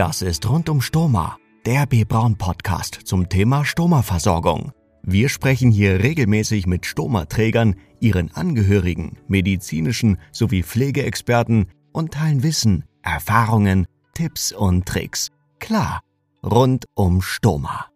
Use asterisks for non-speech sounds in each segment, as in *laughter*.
Das ist rund um Stoma, der B. Braun Podcast zum Thema Stoma-Versorgung. Wir sprechen hier regelmäßig mit Stoma-Trägern, ihren Angehörigen, medizinischen sowie Pflegeexperten und teilen Wissen, Erfahrungen, Tipps und Tricks. Klar, rund um Stoma.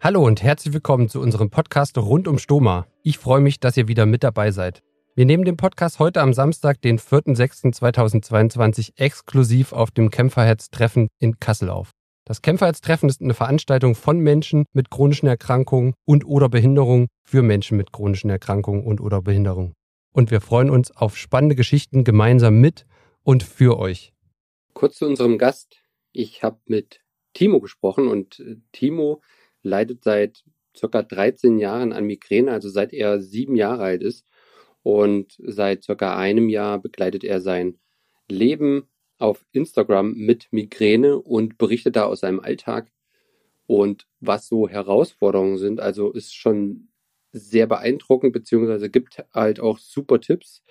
Hallo und herzlich willkommen zu unserem Podcast rund um Stoma. Ich freue mich, dass ihr wieder mit dabei seid. Wir nehmen den Podcast heute am Samstag, den 4.6.2022, exklusiv auf dem Kämpferherz-Treffen in Kassel auf. Das Kämpferherz-Treffen ist eine Veranstaltung von Menschen mit chronischen Erkrankungen und oder Behinderungen für Menschen mit chronischen Erkrankungen und oder Behinderungen. Und wir freuen uns auf spannende Geschichten gemeinsam mit und für euch. Kurz zu unserem Gast. Ich habe mit Timo gesprochen und äh, Timo leidet seit circa 13 Jahren an Migräne, also seit er sieben Jahre alt ist. Und seit circa einem Jahr begleitet er sein Leben auf Instagram mit Migräne und berichtet da aus seinem Alltag und was so Herausforderungen sind. Also ist schon sehr beeindruckend, beziehungsweise gibt halt auch super Tipps.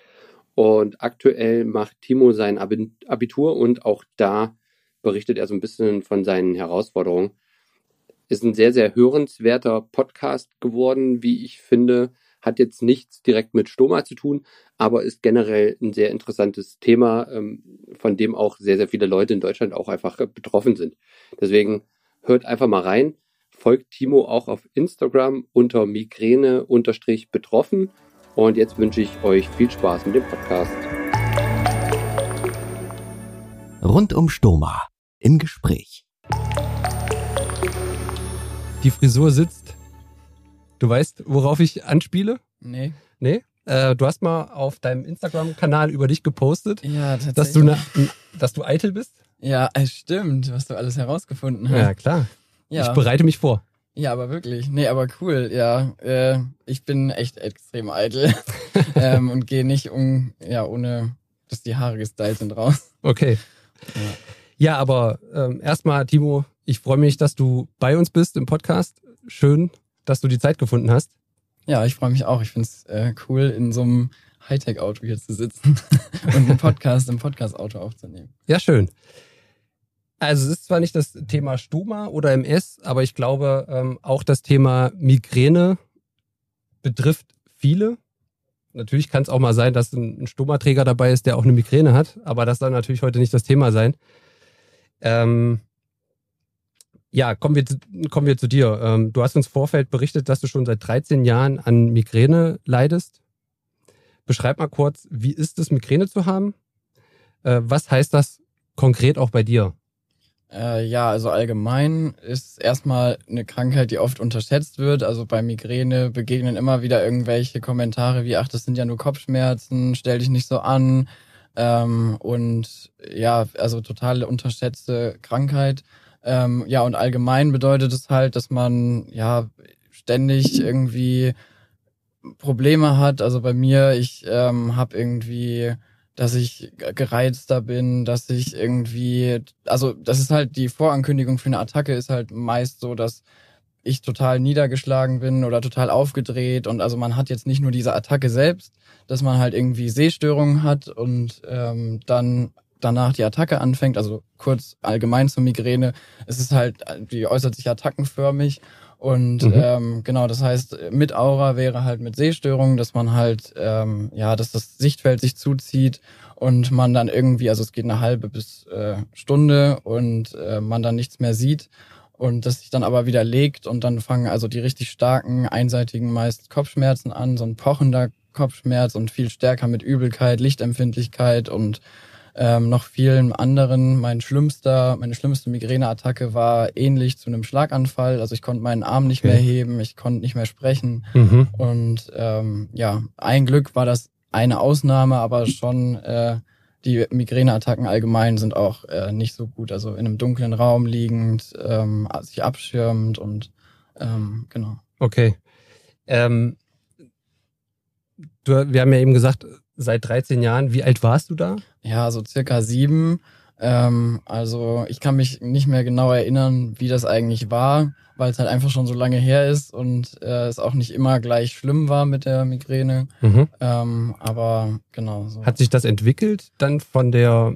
Und aktuell macht Timo sein Abitur und auch da berichtet er so ein bisschen von seinen Herausforderungen. Ist ein sehr, sehr hörenswerter Podcast geworden, wie ich finde. Hat jetzt nichts direkt mit Stoma zu tun, aber ist generell ein sehr interessantes Thema, ähm, von dem auch sehr, sehr viele Leute in Deutschland auch einfach betroffen sind. Deswegen hört einfach mal rein. Folgt Timo auch auf Instagram unter Migräne-betroffen. Und jetzt wünsche ich euch viel Spaß mit dem Podcast. Rund um Stoma im Gespräch. Die Frisur sitzt. Du weißt, worauf ich anspiele? Nee. Nee? Äh, du hast mal auf deinem Instagram-Kanal über dich gepostet, Ja, dass du, na, dass du eitel bist. Ja, es stimmt, was du alles herausgefunden hast. Ja, klar. ja. Ich bereite mich vor. ja aber wirklich. Nee, aber cool, ja. Äh, ich bin echt extrem eitel *laughs* ähm, und gehe nicht um, ja, ohne dass die Haare gestylt sind raus. Okay. Ja. Ja, aber ähm, erstmal, Timo, ich freue mich, dass du bei uns bist im Podcast. Schön, dass du die Zeit gefunden hast. Ja, ich freue mich auch. Ich finde es äh, cool, in so einem Hightech-Auto hier zu sitzen *laughs* und einen Podcast im Podcast-Auto aufzunehmen. Ja, schön. Also es ist zwar nicht das Thema Stoma oder MS, aber ich glaube, ähm, auch das Thema Migräne betrifft viele. Natürlich kann es auch mal sein, dass ein ein Stomaträger dabei ist, der auch eine Migräne hat, aber das soll natürlich heute nicht das Thema sein. Ähm, ja, kommen wir, zu- kommen wir zu dir. Ähm, du hast uns Vorfeld berichtet, dass du schon seit 13 Jahren an Migräne leidest. Beschreib mal kurz, wie ist es, Migräne zu haben? Äh, was heißt das konkret auch bei dir? Äh, ja, also allgemein ist erstmal eine Krankheit, die oft unterschätzt wird. Also bei Migräne begegnen immer wieder irgendwelche Kommentare wie, ach, das sind ja nur Kopfschmerzen, stell dich nicht so an. Ähm, und ja, also total unterschätzte Krankheit. Ähm, ja, und allgemein bedeutet es halt, dass man ja ständig irgendwie Probleme hat. Also bei mir, ich ähm, habe irgendwie dass ich gereizter bin, dass ich irgendwie, also das ist halt die Vorankündigung für eine Attacke ist halt meist so, dass ich total niedergeschlagen bin oder total aufgedreht und also man hat jetzt nicht nur diese Attacke selbst, dass man halt irgendwie Sehstörungen hat und ähm, dann danach die Attacke anfängt, also kurz allgemein zur Migräne, es ist halt, die äußert sich attackenförmig und Mhm. ähm, genau, das heißt, mit Aura wäre halt mit Sehstörungen, dass man halt, ähm, ja, dass das Sichtfeld sich zuzieht und man dann irgendwie, also es geht eine halbe bis äh, Stunde und äh, man dann nichts mehr sieht und das sich dann aber wieder legt und dann fangen also die richtig starken, einseitigen meist Kopfschmerzen an, so ein pochender Kopfschmerz und viel stärker mit Übelkeit, Lichtempfindlichkeit und ähm, noch vielen anderen. Mein schlimmster, meine schlimmste Migräneattacke war ähnlich zu einem Schlaganfall. Also ich konnte meinen Arm nicht Okay. mehr heben, ich konnte nicht mehr sprechen. Mhm. Und ähm, ja, ein Glück war das eine Ausnahme, aber schon äh, die Migräneattacken allgemein sind auch äh, nicht so gut. Also in einem dunklen Raum liegend, ähm, sich abschirmend und ähm, genau. Okay. Ähm, du, wir haben ja eben gesagt, seit 13 Jahren. Wie alt warst du da? Ja, so circa sieben. Ähm, also ich kann mich nicht mehr genau erinnern, wie das eigentlich war, weil es halt einfach schon so lange her ist und äh, es auch nicht immer gleich schlimm war mit der Migräne. Mhm. Ähm, aber genau so. Hat sich das entwickelt dann von der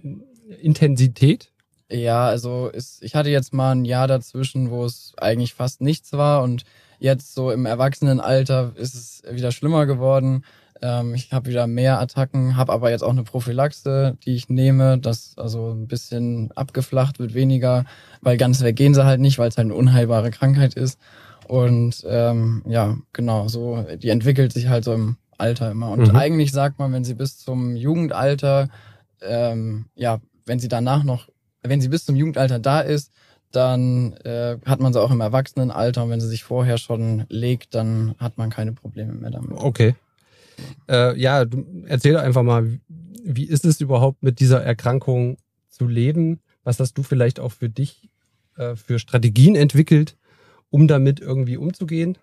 Intensität? Ja, also ist, ich hatte jetzt mal ein Jahr dazwischen, wo es eigentlich fast nichts war und jetzt so im Erwachsenenalter ist es wieder schlimmer geworden. Ähm, ich habe wieder mehr Attacken, habe aber jetzt auch eine Prophylaxe, die ich nehme, das also ein bisschen abgeflacht wird, weniger, weil ganz weg gehen sie halt nicht, weil es halt eine unheilbare Krankheit ist. Und ähm, ja, genau, so, die entwickelt sich halt so im Alter immer. Und mhm. eigentlich sagt man, wenn sie bis zum Jugendalter, ähm, ja, wenn sie danach noch, wenn sie bis zum Jugendalter da ist, dann äh, hat man sie auch im Erwachsenenalter und wenn sie sich vorher schon legt, dann hat man keine Probleme mehr damit. Okay. Äh, ja, du erzähl einfach mal, wie ist es überhaupt mit dieser Erkrankung zu leben? Was hast du vielleicht auch für dich äh, für Strategien entwickelt, um damit irgendwie umzugehen?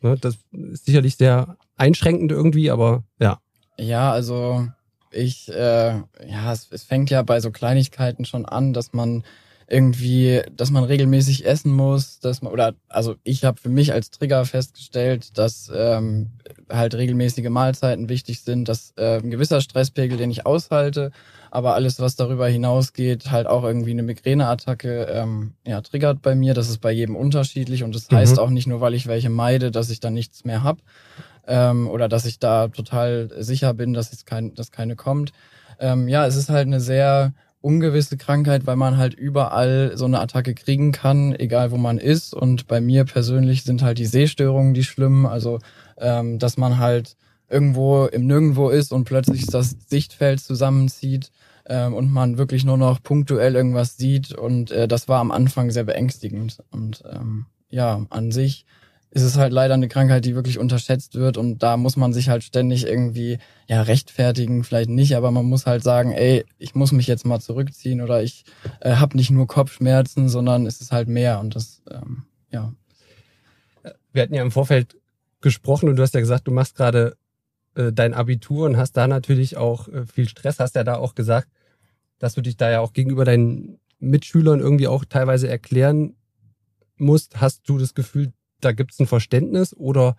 Ne, das ist sicherlich sehr einschränkend irgendwie, aber ja. Ja, also ich, äh, ja, es, es fängt ja bei so Kleinigkeiten schon an, dass man irgendwie, dass man regelmäßig essen muss, dass man oder also ich habe für mich als Trigger festgestellt, dass ähm, halt regelmäßige Mahlzeiten wichtig sind, dass äh, ein gewisser Stresspegel, den ich aushalte, aber alles, was darüber hinausgeht, halt auch irgendwie eine Migräneattacke ähm, ja, triggert bei mir. Das ist bei jedem unterschiedlich und das mhm. heißt auch nicht nur, weil ich welche meide, dass ich dann nichts mehr hab ähm, oder dass ich da total sicher bin, dass es kein, dass keine kommt. Ähm, ja, es ist halt eine sehr ungewisse Krankheit, weil man halt überall so eine Attacke kriegen kann, egal wo man ist. Und bei mir persönlich sind halt die Sehstörungen die schlimmen. Also, ähm, dass man halt irgendwo im Nirgendwo ist und plötzlich das Sichtfeld zusammenzieht ähm, und man wirklich nur noch punktuell irgendwas sieht. Und äh, das war am Anfang sehr beängstigend. Und ähm, ja, an sich ist es halt leider eine Krankheit, die wirklich unterschätzt wird und da muss man sich halt ständig irgendwie ja rechtfertigen, vielleicht nicht, aber man muss halt sagen, ey, ich muss mich jetzt mal zurückziehen oder ich äh, habe nicht nur Kopfschmerzen, sondern es ist halt mehr und das ähm, ja. Wir hatten ja im Vorfeld gesprochen und du hast ja gesagt, du machst gerade äh, dein Abitur und hast da natürlich auch äh, viel Stress, hast ja da auch gesagt, dass du dich da ja auch gegenüber deinen Mitschülern irgendwie auch teilweise erklären musst. Hast du das Gefühl, da gibt es ein Verständnis oder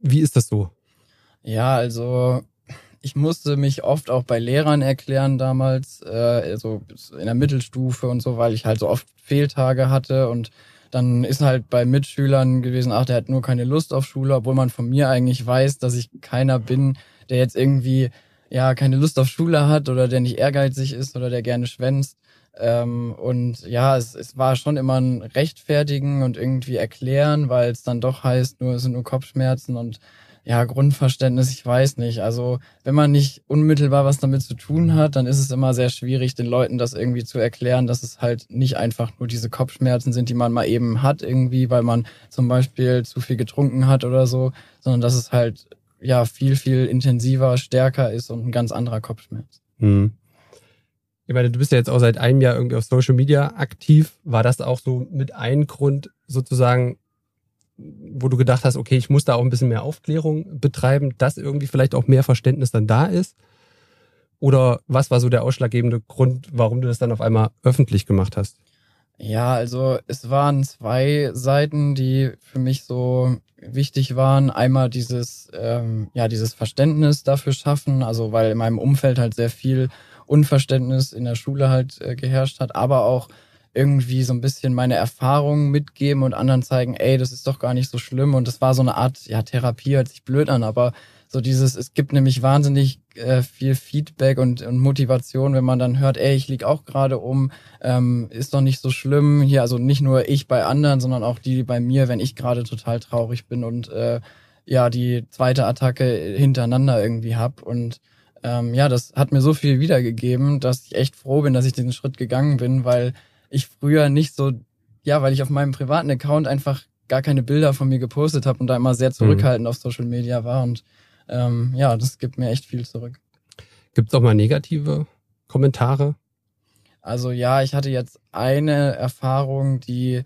wie ist das so? Ja, also ich musste mich oft auch bei Lehrern erklären damals, äh, also in der Mittelstufe und so, weil ich halt so oft Fehltage hatte und dann ist halt bei Mitschülern gewesen, ach, der hat nur keine Lust auf Schule, obwohl man von mir eigentlich weiß, dass ich keiner bin, der jetzt irgendwie ja keine Lust auf Schule hat oder der nicht ehrgeizig ist oder der gerne schwänzt. Ähm, und ja, es, es war schon immer ein Rechtfertigen und irgendwie erklären, weil es dann doch heißt, nur es sind nur Kopfschmerzen und ja, Grundverständnis, ich weiß nicht. Also, wenn man nicht unmittelbar was damit zu tun hat, dann ist es immer sehr schwierig, den Leuten das irgendwie zu erklären, dass es halt nicht einfach nur diese Kopfschmerzen sind, die man mal eben hat irgendwie, weil man zum Beispiel zu viel getrunken hat oder so, sondern dass es halt ja viel, viel intensiver, stärker ist und ein ganz anderer Kopfschmerz. Hm. Ich meine, du bist ja jetzt auch seit einem Jahr irgendwie auf Social Media aktiv. War das auch so mit ein Grund sozusagen, wo du gedacht hast, okay, ich muss da auch ein bisschen mehr Aufklärung betreiben, dass irgendwie vielleicht auch mehr Verständnis dann da ist? Oder was war so der ausschlaggebende Grund, warum du das dann auf einmal öffentlich gemacht hast? Ja, also es waren zwei Seiten, die für mich so wichtig waren. Einmal dieses, ähm, ja, dieses Verständnis dafür schaffen, also weil in meinem Umfeld halt sehr viel Unverständnis in der Schule halt äh, geherrscht hat, aber auch irgendwie so ein bisschen meine Erfahrungen mitgeben und anderen zeigen, ey, das ist doch gar nicht so schlimm. Und das war so eine Art, ja, Therapie hört sich blöd an, aber so dieses, es gibt nämlich wahnsinnig äh, viel Feedback und, und Motivation, wenn man dann hört, ey, ich lieg auch gerade um, ähm, ist doch nicht so schlimm. Hier, also nicht nur ich bei anderen, sondern auch die bei mir, wenn ich gerade total traurig bin und äh, ja, die zweite Attacke hintereinander irgendwie hab. Und ähm, ja, das hat mir so viel wiedergegeben, dass ich echt froh bin, dass ich diesen Schritt gegangen bin, weil ich früher nicht so, ja, weil ich auf meinem privaten Account einfach gar keine Bilder von mir gepostet habe und da immer sehr mhm. zurückhaltend mhm. auf Social Media war und ähm, ja, das gibt mir echt viel zurück. Gibt es auch mal negative Kommentare? Also ja, ich hatte jetzt eine Erfahrung, die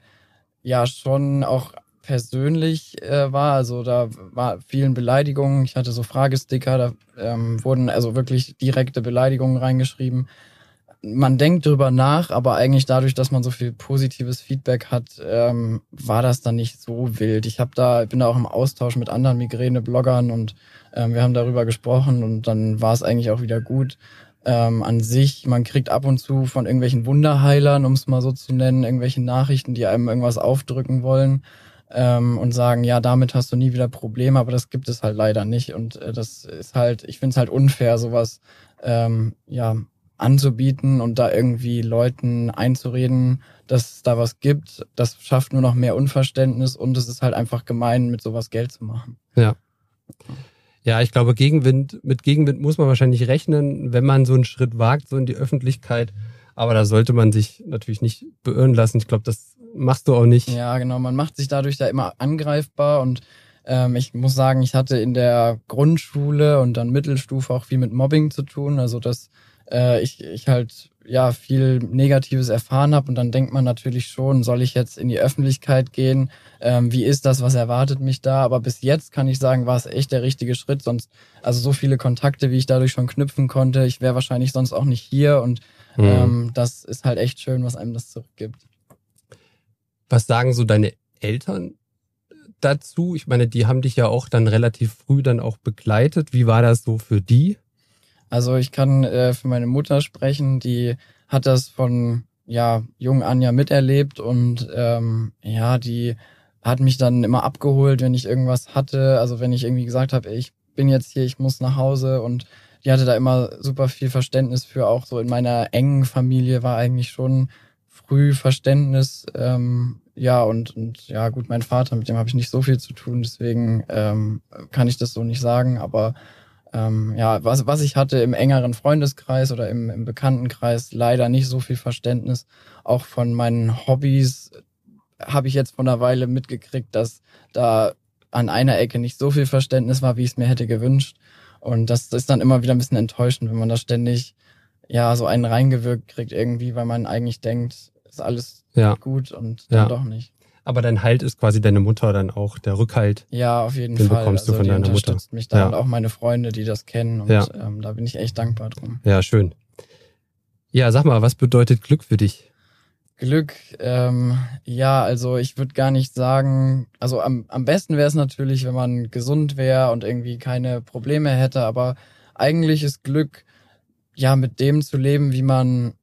ja schon auch persönlich äh, war. Also da war vielen Beleidigungen. Ich hatte so Fragesticker, da ähm, wurden also wirklich direkte Beleidigungen reingeschrieben. Man denkt drüber nach, aber eigentlich dadurch, dass man so viel positives Feedback hat, ähm, war das dann nicht so wild. Ich habe da, bin da auch im Austausch mit anderen Migräne-Bloggern und ähm, wir haben darüber gesprochen und dann war es eigentlich auch wieder gut. ähm, an sich, man kriegt ab und zu von irgendwelchen Wunderheilern, um es mal so zu nennen, irgendwelche Nachrichten, die einem irgendwas aufdrücken wollen ähm, und sagen, ja, damit hast du nie wieder Probleme, aber das gibt es halt leider nicht. Und äh, das ist halt, ich finde es halt unfair, sowas ähm, ja anzubieten und da irgendwie Leuten einzureden, dass es da was gibt. Das schafft nur noch mehr Unverständnis und es ist halt einfach gemein, mit sowas Geld zu machen. Ja. Ja, ich glaube, Gegenwind, mit Gegenwind muss man wahrscheinlich rechnen, wenn man so einen Schritt wagt, so in die Öffentlichkeit. Aber da sollte man sich natürlich nicht beirren lassen. Ich glaube, das machst du auch nicht. Ja, genau. Man macht sich dadurch da immer angreifbar und ähm, ich muss sagen, ich hatte in der Grundschule und dann Mittelstufe auch viel mit Mobbing zu tun. Also dass äh, ich, ich halt ja viel Negatives erfahren habe und dann denkt man natürlich schon, soll ich jetzt in die Öffentlichkeit gehen? Ähm, wie ist das? Was erwartet mich da? Aber bis jetzt kann ich sagen, war es echt der richtige Schritt. Sonst, also so viele Kontakte, wie ich dadurch schon knüpfen konnte, ich wäre wahrscheinlich sonst auch nicht hier und mhm. ähm, das ist halt echt schön, was einem das zurückgibt. Was sagen so deine Eltern dazu? Ich meine, die haben dich ja auch dann relativ früh dann auch begleitet. Wie war das so für die? Also ich kann äh, für meine Mutter sprechen, die hat das von ja jung an ja miterlebt und ähm, ja, die hat mich dann immer abgeholt, wenn ich irgendwas hatte. Also wenn ich irgendwie gesagt habe, ich bin jetzt hier, ich muss nach Hause und die hatte da immer super viel Verständnis für. Auch so in meiner engen Familie war eigentlich schon früh Verständnis. Ähm, ja, und, und ja, gut, mein Vater, mit dem habe ich nicht so viel zu tun, deswegen ähm, kann ich das so nicht sagen. Aber ähm, ja, was, was ich hatte im engeren Freundeskreis oder im, im Bekanntenkreis, leider nicht so viel Verständnis. Auch von meinen Hobbys habe ich jetzt vor einer Weile mitgekriegt, dass da an einer Ecke nicht so viel Verständnis war, wie ich es mir hätte gewünscht. Und das, das ist dann immer wieder ein bisschen enttäuschend, wenn man da ständig ja so einen reingewirkt kriegt irgendwie, weil man eigentlich denkt, ist alles ja. gut und dann ja. doch nicht. Aber dein Halt ist quasi deine Mutter dann auch, der Rückhalt. Ja, auf jeden den Fall. bekommst also, du von die deiner Mutter. mich da ja. und auch meine Freunde, die das kennen. Und ja. ähm, da bin ich echt dankbar drum. Ja, schön. Ja, sag mal, was bedeutet Glück für dich? Glück, ähm, ja, also ich würde gar nicht sagen, also am, am besten wäre es natürlich, wenn man gesund wäre und irgendwie keine Probleme hätte, aber eigentlich ist Glück, ja, mit dem zu leben, wie man,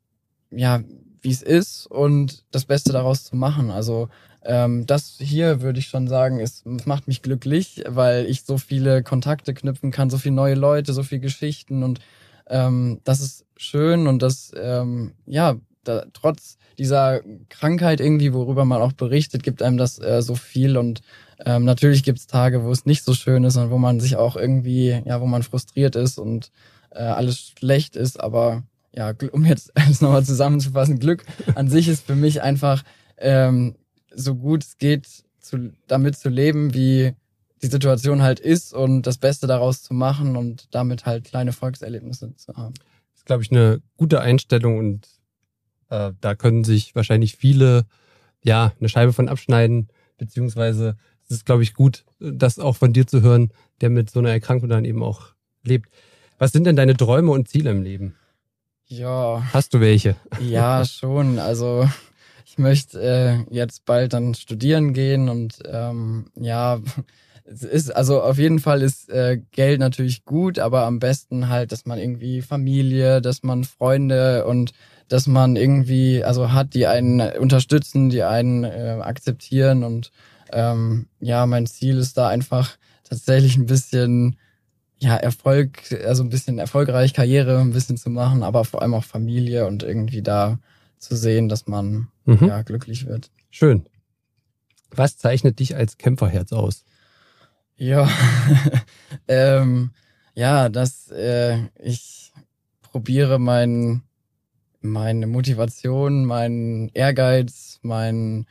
ja, wie es ist und das Beste daraus zu machen. Also ähm, das hier würde ich schon sagen, es macht mich glücklich, weil ich so viele Kontakte knüpfen kann, so viele neue Leute, so viele Geschichten und ähm, das ist schön und das, ähm, ja, da, trotz dieser Krankheit irgendwie, worüber man auch berichtet, gibt einem das äh, so viel und ähm, natürlich gibt es Tage, wo es nicht so schön ist und wo man sich auch irgendwie, ja, wo man frustriert ist und äh, alles schlecht ist, aber ja, um jetzt *laughs* alles nochmal zusammenzufassen, Glück an sich ist für mich einfach ähm, so gut es geht, zu, damit zu leben, wie die Situation halt ist und das Beste daraus zu machen und damit halt kleine Volkserlebnisse zu haben. Das ist, glaube ich, eine gute Einstellung und äh, da können sich wahrscheinlich viele ja eine Scheibe von abschneiden, beziehungsweise es ist, glaube ich, gut, das auch von dir zu hören, der mit so einer Erkrankung dann eben auch lebt. Was sind denn deine Träume und Ziele im Leben? Ja. Hast du welche? Ja, schon. Also ich möchte äh, jetzt bald dann studieren gehen und ähm, ja, es ist, also auf jeden Fall ist äh, Geld natürlich gut, aber am besten halt, dass man irgendwie Familie, dass man Freunde und dass man irgendwie, also hat, die einen unterstützen, die einen äh, akzeptieren und ähm, ja, mein Ziel ist da einfach tatsächlich ein bisschen ja, Erfolg, also ein bisschen erfolgreich Karriere ein bisschen zu machen, aber vor allem auch Familie und irgendwie da zu sehen, dass man mhm. ja glücklich wird. Schön. Was zeichnet dich als Kämpferherz aus? Ja, *laughs* ähm, ja, dass äh, ich probiere mein, meine Motivation, meinen Ehrgeiz, mein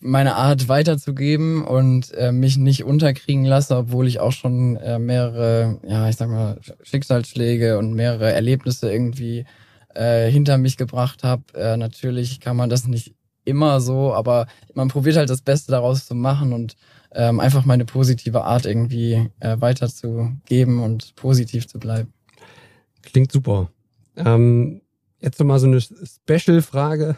meine Art weiterzugeben und äh, mich nicht unterkriegen lasse, obwohl ich auch schon äh, mehrere, ja, ich sag mal, Schicksalsschläge und mehrere Erlebnisse irgendwie äh, hinter mich gebracht habe. Äh, natürlich kann man das nicht immer so, aber man probiert halt das Beste daraus zu machen und ähm, einfach meine positive Art irgendwie äh, weiterzugeben und positiv zu bleiben. Klingt super. Ähm, jetzt nochmal so eine Special-Frage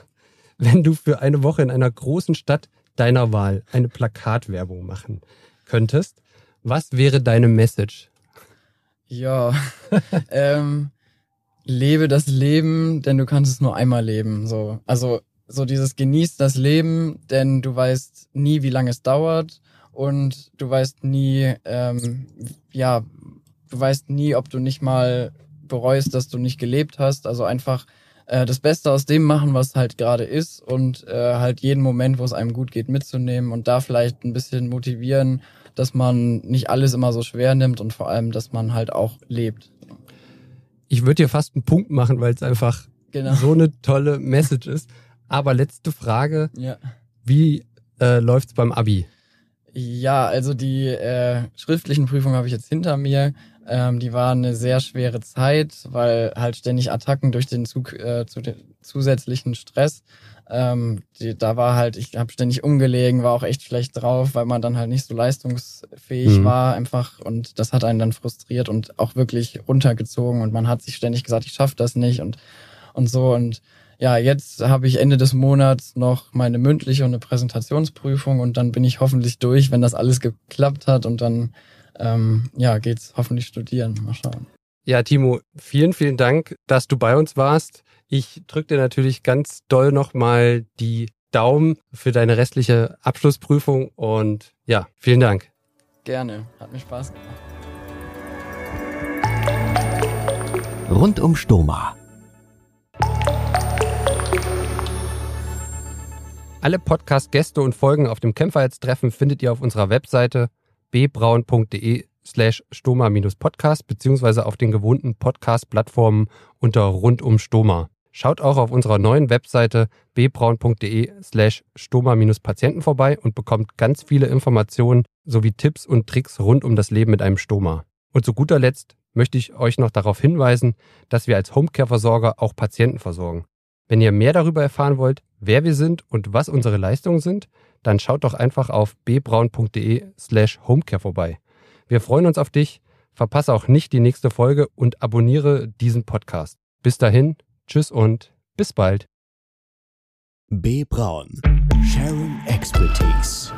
wenn du für eine Woche in einer großen Stadt deiner Wahl eine Plakatwerbung machen könntest, was wäre deine Message? Ja, *laughs* ähm, lebe das Leben, denn du kannst es nur einmal leben. So, also so dieses genießt das Leben, denn du weißt nie, wie lange es dauert und du weißt nie, ähm, ja, du weißt nie, ob du nicht mal bereust, dass du nicht gelebt hast. Also einfach äh, das Beste aus dem machen, was halt gerade ist und äh, halt jeden Moment, wo es einem gut geht, mitzunehmen und da vielleicht ein bisschen motivieren, dass man nicht alles immer so schwer nimmt und vor allem, dass man halt auch lebt. Ich würde dir fast einen Punkt machen, weil es einfach genau. so eine tolle Message ist. Aber letzte Frage. Ja. Wie äh, läuft's beim Abi? Ja, also die äh, schriftlichen Prüfungen habe ich jetzt hinter mir. Ähm, die war eine sehr schwere Zeit, weil halt ständig Attacken durch den, Zug, äh, zu den zusätzlichen Stress. Ähm, die, da war halt, ich habe ständig umgelegen, war auch echt schlecht drauf, weil man dann halt nicht so leistungsfähig mhm. war einfach. Und das hat einen dann frustriert und auch wirklich runtergezogen. Und man hat sich ständig gesagt, ich schaffe das nicht und und so. Und ja, jetzt habe ich Ende des Monats noch meine mündliche und eine Präsentationsprüfung. Und dann bin ich hoffentlich durch, wenn das alles geklappt hat. Und dann ähm, ja, geht's hoffentlich studieren. Mal schauen. Ja, Timo, vielen, vielen Dank, dass du bei uns warst. Ich drücke dir natürlich ganz doll nochmal die Daumen für deine restliche Abschlussprüfung und ja, vielen Dank. Gerne, hat mir Spaß gemacht. Rund um Stoma Alle Podcast-Gäste und Folgen auf dem Kämpferheitstreffen findet ihr auf unserer Webseite bbraun.de slash stoma-podcast beziehungsweise auf den gewohnten Podcast-Plattformen unter rundum Stoma. Schaut auch auf unserer neuen Webseite bbraun.de slash stoma-patienten vorbei und bekommt ganz viele Informationen sowie Tipps und Tricks rund um das Leben mit einem Stoma. Und zu guter Letzt möchte ich euch noch darauf hinweisen, dass wir als Homecare-Versorger auch Patienten versorgen. Wenn ihr mehr darüber erfahren wollt, wer wir sind und was unsere Leistungen sind, dann schaut doch einfach auf bbraun.de slash homecare vorbei. Wir freuen uns auf dich, verpasse auch nicht die nächste Folge und abonniere diesen Podcast. Bis dahin, tschüss und bis bald. B. Braun. Sharing Expertise.